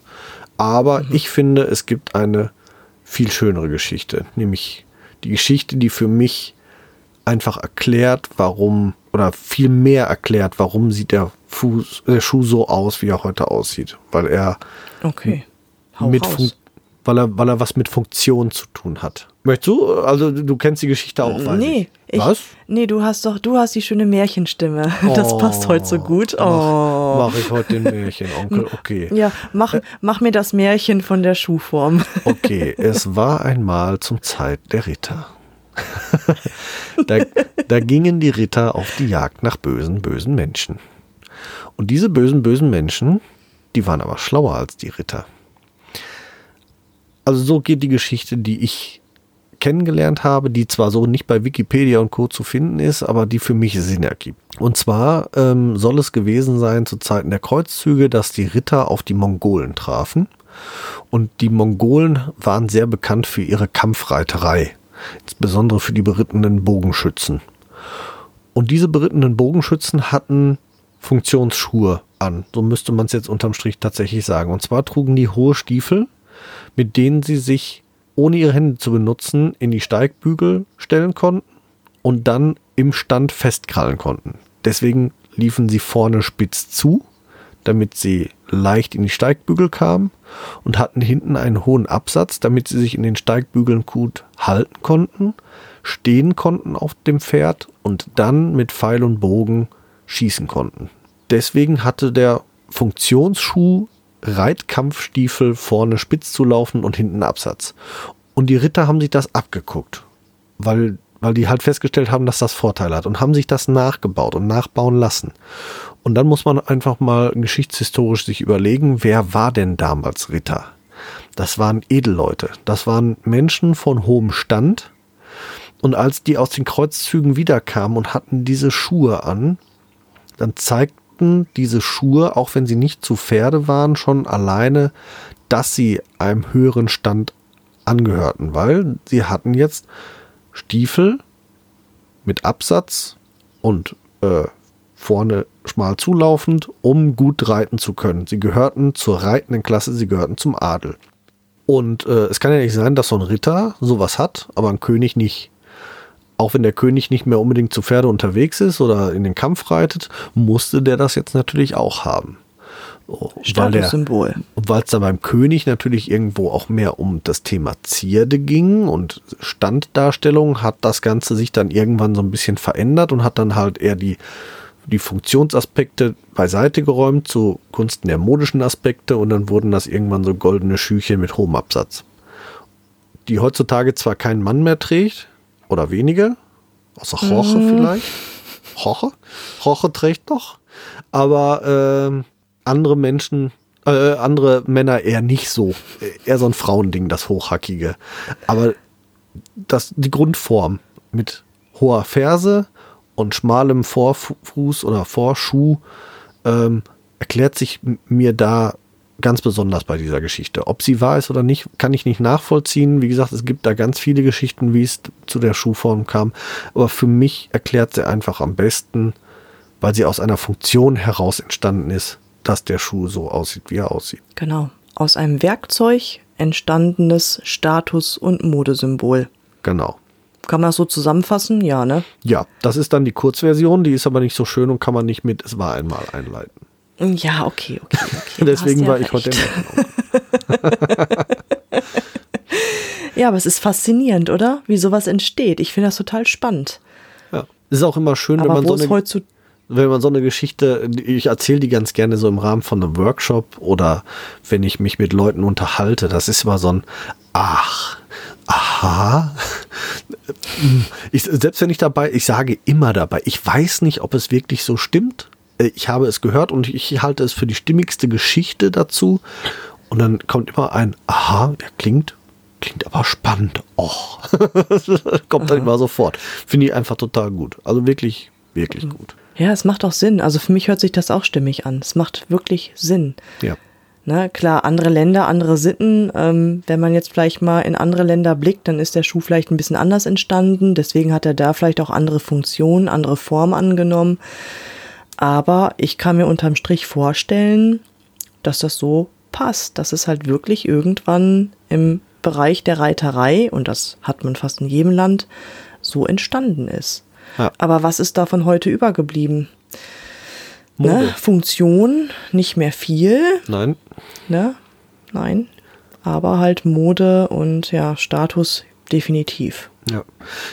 Aber ich finde, es gibt eine viel schönere Geschichte, nämlich die Geschichte, die für mich einfach erklärt, warum oder viel mehr erklärt, warum sieht der Fuß, der Schuh so aus, wie er heute aussieht, weil er Okay. Hau mit Fun weil er weil er was mit Funktion zu tun hat. Möchtest du? Also du kennst die Geschichte auch, weiß Nee, ich. Was? nee, du hast doch, du hast die schöne Märchenstimme. Das passt heute so gut. Oh. Mache ich heute den Märchenonkel? Okay. Ja, mach, mach mir das Märchen von der Schuhform. Okay, es war einmal zum Zeit der Ritter. da, da gingen die Ritter auf die Jagd nach bösen, bösen Menschen. Und diese bösen, bösen Menschen, die waren aber schlauer als die Ritter. Also so geht die Geschichte, die ich kennengelernt habe, die zwar so nicht bei Wikipedia und Co. zu finden ist, aber die für mich Sinn ergibt. Und zwar ähm, soll es gewesen sein zu Zeiten der Kreuzzüge, dass die Ritter auf die Mongolen trafen. Und die Mongolen waren sehr bekannt für ihre Kampfreiterei, insbesondere für die berittenen Bogenschützen. Und diese berittenen Bogenschützen hatten Funktionsschuhe an. So müsste man es jetzt unterm Strich tatsächlich sagen. Und zwar trugen die hohe Stiefel, mit denen sie sich, ohne ihre Hände zu benutzen, in die Steigbügel stellen konnten und dann im Stand festkrallen konnten. Deswegen liefen sie vorne spitz zu, damit sie leicht in die Steigbügel kamen und hatten hinten einen hohen Absatz, damit sie sich in den Steigbügeln gut halten konnten, stehen konnten auf dem Pferd und dann mit Pfeil und Bogen schießen konnten. Deswegen hatte der Funktionsschuh Reitkampfstiefel vorne spitz zu laufen und hinten Absatz. Und die Ritter haben sich das abgeguckt, weil, weil die halt festgestellt haben, dass das Vorteile hat und haben sich das nachgebaut und nachbauen lassen. Und dann muss man einfach mal geschichtshistorisch sich überlegen, wer war denn damals Ritter? Das waren Edelleute, das waren Menschen von hohem Stand. Und als die aus den Kreuzzügen wiederkamen und hatten diese Schuhe an, dann zeigten diese Schuhe, auch wenn sie nicht zu Pferde waren, schon alleine, dass sie einem höheren Stand angehörten, weil sie hatten jetzt Stiefel mit Absatz und äh, vorne schmal zulaufend, um gut reiten zu können. Sie gehörten zur reitenden Klasse, sie gehörten zum Adel. Und äh, es kann ja nicht sein, dass so ein Ritter sowas hat, aber ein König nicht. Auch wenn der König nicht mehr unbedingt zu Pferde unterwegs ist oder in den Kampf reitet, musste der das jetzt natürlich auch haben. Der- Statussymbol. und weil es da beim König natürlich irgendwo auch mehr um das Thema Zierde ging und Standdarstellung, hat das Ganze sich dann irgendwann so ein bisschen verändert und hat dann halt eher die, die Funktionsaspekte beiseite geräumt zugunsten der modischen Aspekte und dann wurden das irgendwann so goldene Schüchen mit hohem Absatz. Die heutzutage zwar kein Mann mehr trägt oder wenige, außer Roche vielleicht. Roche? Roche trägt doch. Aber ähm, andere Menschen, äh, andere Männer eher nicht so. Äh, Eher so ein Frauending, das Hochhackige. Aber das, die Grundform mit hoher Ferse und schmalem Vorfuß oder Vorschuh ähm, erklärt sich mir da ganz besonders bei dieser Geschichte. Ob sie wahr ist oder nicht, kann ich nicht nachvollziehen. Wie gesagt, es gibt da ganz viele Geschichten, wie es zu der Schuhform kam. Aber für mich erklärt sie einfach am besten, weil sie aus einer Funktion heraus entstanden ist, dass der Schuh so aussieht, wie er aussieht. Genau. Aus einem Werkzeug entstandenes Status- und Modesymbol. Genau. Kann man das so zusammenfassen? Ja, ne? Ja, das ist dann die Kurzversion, die ist aber nicht so schön und kann man nicht mit Es war einmal einleiten. Ja, okay, okay. okay. Deswegen ja war ich heute recht. im. Ja, aber es ist faszinierend, oder? Wie sowas entsteht. Ich finde das total spannend. Ja. Es ist auch immer schön, wenn Aber man wo so eine, heutzutage. wenn man so eine Geschichte, ich erzähle die ganz gerne so im Rahmen von einem Workshop oder wenn ich mich mit Leuten unterhalte, das ist immer so ein Ach, aha. Ich, selbst wenn ich dabei, ich sage immer dabei, ich weiß nicht, ob es wirklich so stimmt. Äh, ich habe es gehört und ich halte es für die stimmigste Geschichte dazu. Und dann kommt immer ein Aha, der klingt klingt aber spannend. Och. kommt dann immer sofort. Finde ich einfach total gut. Also wirklich, wirklich gut. Ja, es macht auch Sinn. Also für mich hört sich das auch stimmig an. Es macht wirklich Sinn. Ja. Na, klar, andere Länder, andere Sitten. Ähm, wenn man jetzt vielleicht mal in andere Länder blickt, dann ist der Schuh vielleicht ein bisschen anders entstanden. Deswegen hat er da vielleicht auch andere Funktionen, andere Formen angenommen. Aber ich kann mir unterm Strich vorstellen, dass das so passt, dass es halt wirklich irgendwann im Bereich der Reiterei, und das hat man fast in jedem Land, so entstanden ist. Ja. Aber was ist davon heute übergeblieben? Ne? Funktion, nicht mehr viel. Nein. Ne? Nein. Aber halt Mode und ja, Status definitiv. Ja.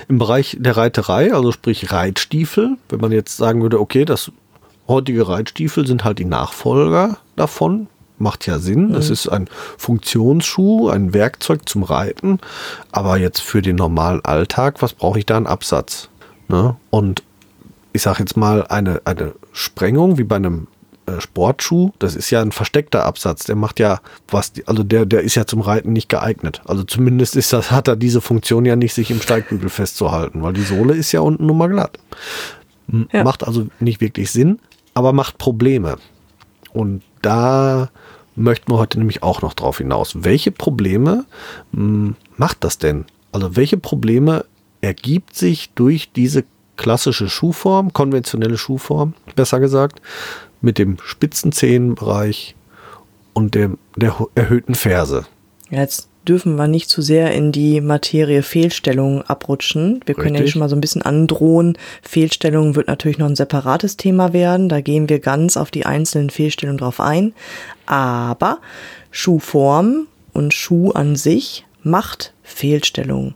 Im Bereich der Reiterei, also sprich Reitstiefel, wenn man jetzt sagen würde, okay, das heutige Reitstiefel sind halt die Nachfolger davon, macht ja Sinn. Mhm. Das ist ein Funktionsschuh, ein Werkzeug zum Reiten. Aber jetzt für den normalen Alltag, was brauche ich da einen Absatz? Ne? Und ich sage jetzt mal, eine, eine Sprengung wie bei einem äh, Sportschuh, das ist ja ein versteckter Absatz. Der macht ja was, also der, der ist ja zum Reiten nicht geeignet. Also zumindest ist das, hat er diese Funktion ja nicht, sich im Steigbügel festzuhalten, weil die Sohle ist ja unten nun mal glatt. Ja. Macht also nicht wirklich Sinn, aber macht Probleme. Und da möchten wir heute nämlich auch noch drauf hinaus. Welche Probleme mh, macht das denn? Also welche Probleme ergibt sich durch diese klassische Schuhform, konventionelle Schuhform, besser gesagt, mit dem Spitzenzehenbereich und dem, der erhöhten Ferse. Jetzt dürfen wir nicht zu sehr in die Materie Fehlstellungen abrutschen. Wir können Richtig. ja schon mal so ein bisschen androhen. Fehlstellungen wird natürlich noch ein separates Thema werden. Da gehen wir ganz auf die einzelnen Fehlstellungen drauf ein. Aber Schuhform und Schuh an sich macht Fehlstellungen.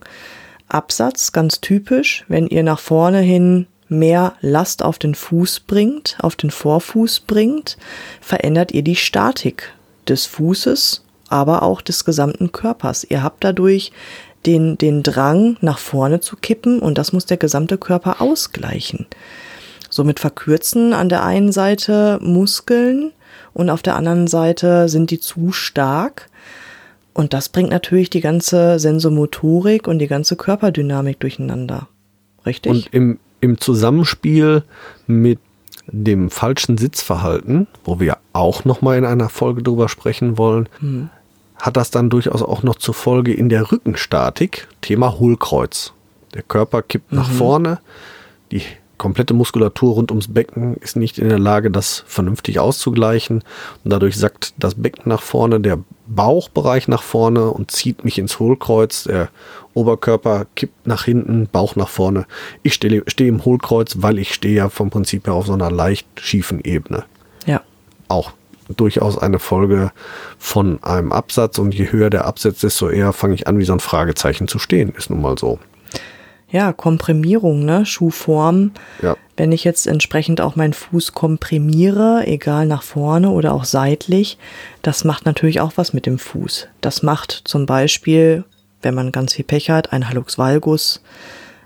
Absatz, ganz typisch, wenn ihr nach vorne hin mehr Last auf den Fuß bringt, auf den Vorfuß bringt, verändert ihr die Statik des Fußes, aber auch des gesamten Körpers. Ihr habt dadurch den, den Drang, nach vorne zu kippen und das muss der gesamte Körper ausgleichen. Somit verkürzen an der einen Seite Muskeln und auf der anderen Seite sind die zu stark und das bringt natürlich die ganze Sensomotorik und die ganze Körperdynamik durcheinander. Richtig? Und im, im Zusammenspiel mit dem falschen Sitzverhalten, wo wir auch nochmal in einer Folge drüber sprechen wollen, hm. Hat das dann durchaus auch noch zur Folge in der Rückenstatik, Thema Hohlkreuz. Der Körper kippt mhm. nach vorne, die komplette Muskulatur rund ums Becken ist nicht in der Lage, das vernünftig auszugleichen. Und dadurch sackt das Becken nach vorne, der Bauchbereich nach vorne und zieht mich ins Hohlkreuz. Der Oberkörper kippt nach hinten, Bauch nach vorne. Ich stehe, stehe im Hohlkreuz, weil ich stehe ja vom Prinzip her auf so einer leicht schiefen Ebene. Ja. Auch durchaus eine Folge von einem Absatz und je höher der Absatz, desto eher fange ich an, wie so ein Fragezeichen zu stehen. Ist nun mal so ja, Komprimierung, ne, Schuhform. Ja. Wenn ich jetzt entsprechend auch meinen Fuß komprimiere, egal nach vorne oder auch seitlich, das macht natürlich auch was mit dem Fuß. Das macht zum Beispiel, wenn man ganz viel Pech hat, ein Hallux valgus,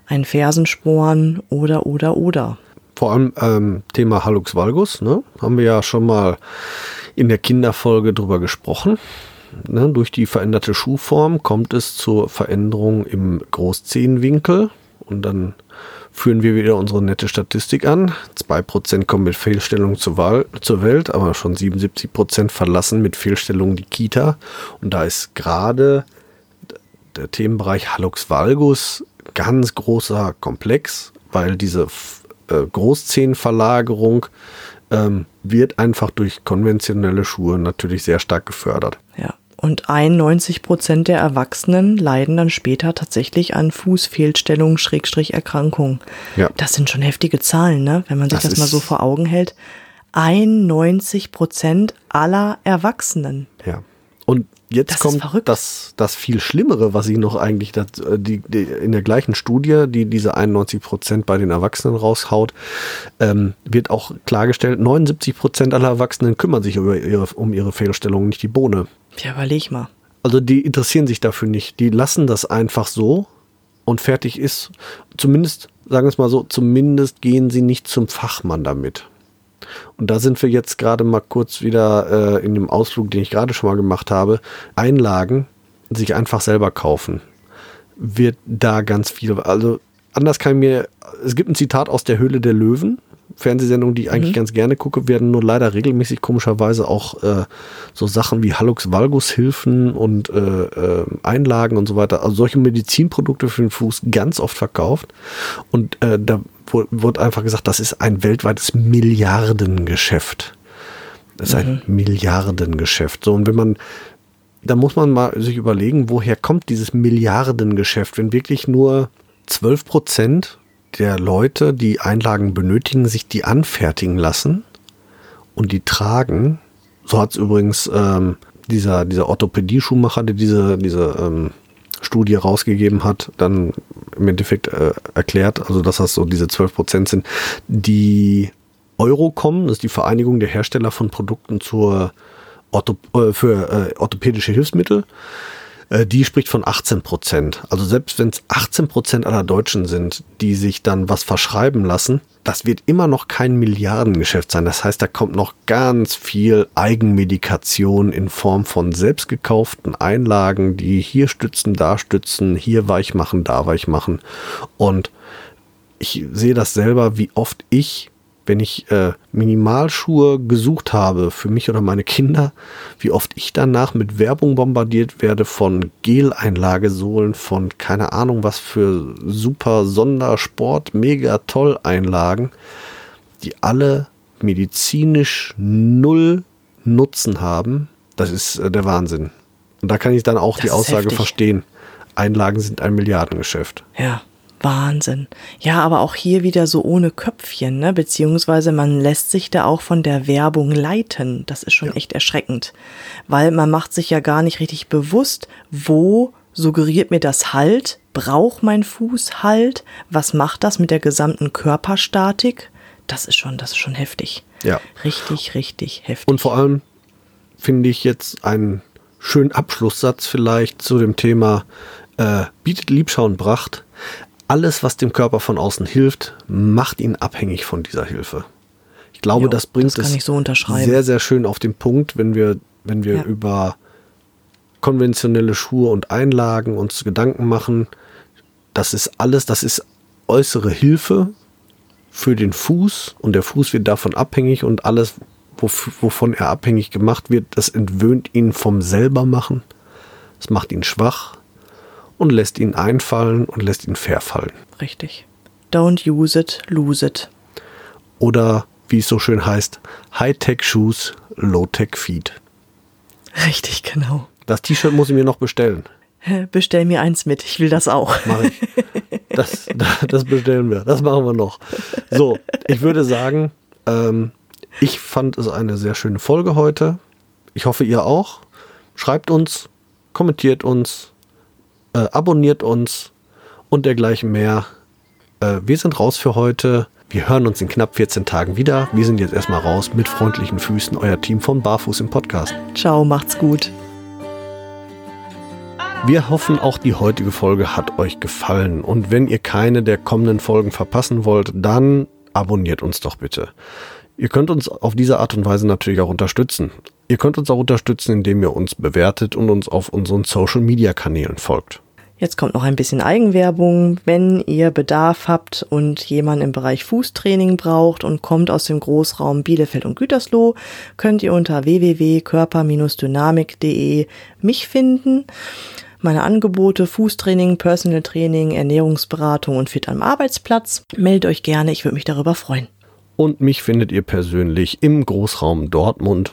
ein Fersensporn oder, oder, oder. Vor allem ähm, Thema Hallux valgus, ne, haben wir ja schon mal in der Kinderfolge drüber gesprochen. Ne, durch die veränderte Schuhform kommt es zur Veränderung im Großzehenwinkel und dann führen wir wieder unsere nette Statistik an. 2% kommen mit Fehlstellungen zur, Wahl, zur Welt, aber schon 77% verlassen mit Fehlstellungen die Kita. Und da ist gerade der Themenbereich Hallux valgus ganz großer Komplex, weil diese äh, Großzehenverlagerung ähm, wird einfach durch konventionelle Schuhe natürlich sehr stark gefördert. Ja. Und 91 Prozent der Erwachsenen leiden dann später tatsächlich an Fußfehlstellungen, Schrägstrich Erkrankungen. Ja. Das sind schon heftige Zahlen, ne? Wenn man sich das, das mal so vor Augen hält. 91 Prozent aller Erwachsenen. Ja. Und Jetzt das kommt das, das viel Schlimmere, was ich noch eigentlich das, äh, die, die, in der gleichen Studie, die diese 91 Prozent bei den Erwachsenen raushaut, ähm, wird auch klargestellt, 79 Prozent aller Erwachsenen kümmern sich über ihre, um ihre Fehlstellungen, nicht die Bohne. Ja, überleg mal. Also die interessieren sich dafür nicht. Die lassen das einfach so und fertig ist. Zumindest, sagen wir es mal so, zumindest gehen sie nicht zum Fachmann damit. Und da sind wir jetzt gerade mal kurz wieder äh, in dem Ausflug, den ich gerade schon mal gemacht habe. Einlagen, sich einfach selber kaufen, wird da ganz viel. Also anders kann ich mir, es gibt ein Zitat aus der Höhle der Löwen. Fernsehsendung, die ich eigentlich mhm. ganz gerne gucke, werden nur leider regelmäßig komischerweise auch äh, so Sachen wie Hallux Valgus Hilfen und äh, äh, Einlagen und so weiter, also solche Medizinprodukte für den Fuß ganz oft verkauft. Und äh, da wurde einfach gesagt, das ist ein weltweites Milliardengeschäft. Das ist ein mhm. Milliardengeschäft. So, und wenn man, da muss man mal sich überlegen, woher kommt dieses Milliardengeschäft, wenn wirklich nur 12 Prozent der Leute, die Einlagen benötigen, sich die anfertigen lassen und die tragen. So hat es übrigens ähm, dieser, dieser Orthopädie-Schuhmacher, der diese, diese ähm, Studie rausgegeben hat, dann im Endeffekt äh, erklärt, also dass das so diese 12 Prozent sind, die Eurocom, das ist die Vereinigung der Hersteller von Produkten zur Ortho, äh, für äh, orthopädische Hilfsmittel, die spricht von 18 Prozent. Also selbst wenn es 18 Prozent aller Deutschen sind, die sich dann was verschreiben lassen, das wird immer noch kein Milliardengeschäft sein. Das heißt, da kommt noch ganz viel Eigenmedikation in Form von selbstgekauften Einlagen, die hier stützen, da stützen, hier weich machen, da weich machen. Und ich sehe das selber, wie oft ich wenn ich äh, Minimalschuhe gesucht habe für mich oder meine Kinder, wie oft ich danach mit Werbung bombardiert werde von Geleinlagesohlen, von keine Ahnung was für super Sondersport, mega toll Einlagen, die alle medizinisch null Nutzen haben. Das ist äh, der Wahnsinn. Und da kann ich dann auch das die Aussage heftig. verstehen. Einlagen sind ein Milliardengeschäft. Ja. Wahnsinn. Ja, aber auch hier wieder so ohne Köpfchen, ne? Beziehungsweise man lässt sich da auch von der Werbung leiten. Das ist schon ja. echt erschreckend. Weil man macht sich ja gar nicht richtig bewusst, wo suggeriert mir das Halt? Braucht mein Fuß Halt? Was macht das mit der gesamten Körperstatik? Das ist schon, das ist schon heftig. Ja. Richtig, richtig heftig. Und vor allem finde ich jetzt einen schönen Abschlusssatz vielleicht zu dem Thema äh, bietet Liebschauen Pracht alles, was dem Körper von außen hilft, macht ihn abhängig von dieser Hilfe. Ich glaube, jo, das bringt das es so sehr, sehr schön auf den Punkt, wenn wir, wenn wir ja. über konventionelle Schuhe und Einlagen uns Gedanken machen. Das ist alles, das ist äußere Hilfe für den Fuß und der Fuß wird davon abhängig und alles, wovon er abhängig gemacht wird, das entwöhnt ihn vom selber machen. Es macht ihn schwach, und lässt ihn einfallen und lässt ihn verfallen. Richtig. Don't use it, lose it. Oder wie es so schön heißt, High-Tech Shoes, Low-Tech Feet. Richtig, genau. Das T-Shirt muss ich mir noch bestellen. Bestell mir eins mit, ich will das auch. Mach ich. Das, das bestellen wir, das machen wir noch. So, ich würde sagen, ähm, ich fand es eine sehr schöne Folge heute. Ich hoffe, ihr auch. Schreibt uns, kommentiert uns, äh, abonniert uns und dergleichen mehr. Äh, wir sind raus für heute. Wir hören uns in knapp 14 Tagen wieder. Wir sind jetzt erstmal raus mit freundlichen Füßen, euer Team von Barfuß im Podcast. Ciao, macht's gut. Wir hoffen, auch die heutige Folge hat euch gefallen. Und wenn ihr keine der kommenden Folgen verpassen wollt, dann abonniert uns doch bitte. Ihr könnt uns auf diese Art und Weise natürlich auch unterstützen. Ihr könnt uns auch unterstützen, indem ihr uns bewertet und uns auf unseren Social-Media-Kanälen folgt. Jetzt kommt noch ein bisschen Eigenwerbung. Wenn ihr Bedarf habt und jemanden im Bereich Fußtraining braucht und kommt aus dem Großraum Bielefeld und Gütersloh, könnt ihr unter www.körper-dynamik.de mich finden. Meine Angebote Fußtraining, Personal Training, Ernährungsberatung und Fit am Arbeitsplatz. Meldet euch gerne, ich würde mich darüber freuen. Und mich findet ihr persönlich im Großraum Dortmund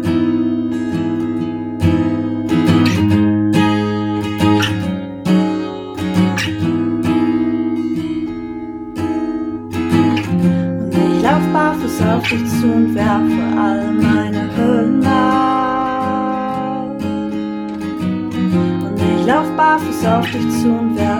Werfe all meine Hüllen ab. Und ich lauf barfuß auf dich zu und werfe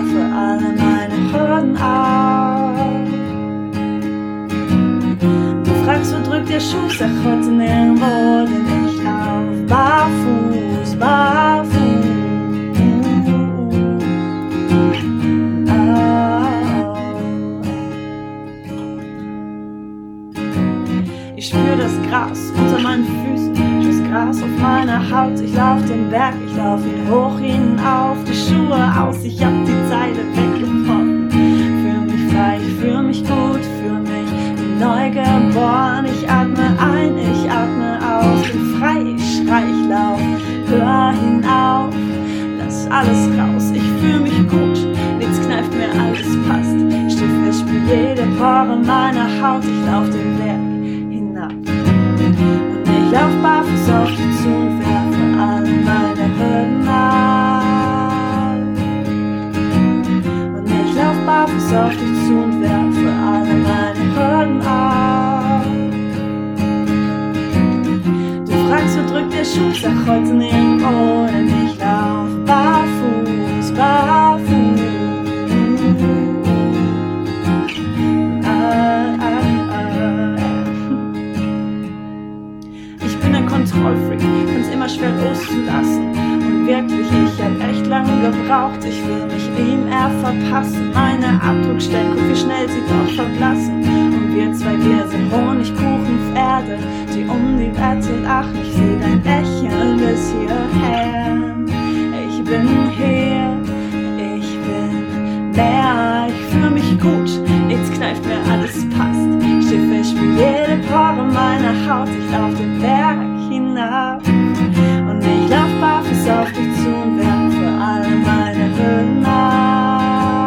schwer loszulassen. Und wirklich, ich hab echt lange gebraucht, ich will mich ihm eher verpassen. Meine Abdruckstellen, guck wie schnell sie doch verblassen. Und wir zwei, wir sind Honigkuchenpferde, die um die Wette lachen. Ich seh dein Lächeln bis hierher. Ich bin hier, ich bin mehr, ich fühle mich gut, jetzt kneift mir alles passt. Ich spür jede Pore meiner Haut, ich lauf den Berg hinab. Auf dich zu und werfe alle meine Hürden ab.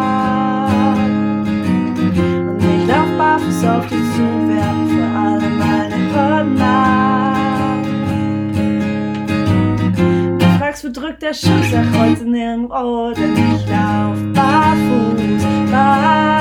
Und ich lauf barfuß auf dich zu und werfe alle meine Hürden ab. Du fragst, wo drückt der Schuh, sag heute nirgendwo, denn ich lauf barfuß, barfuß.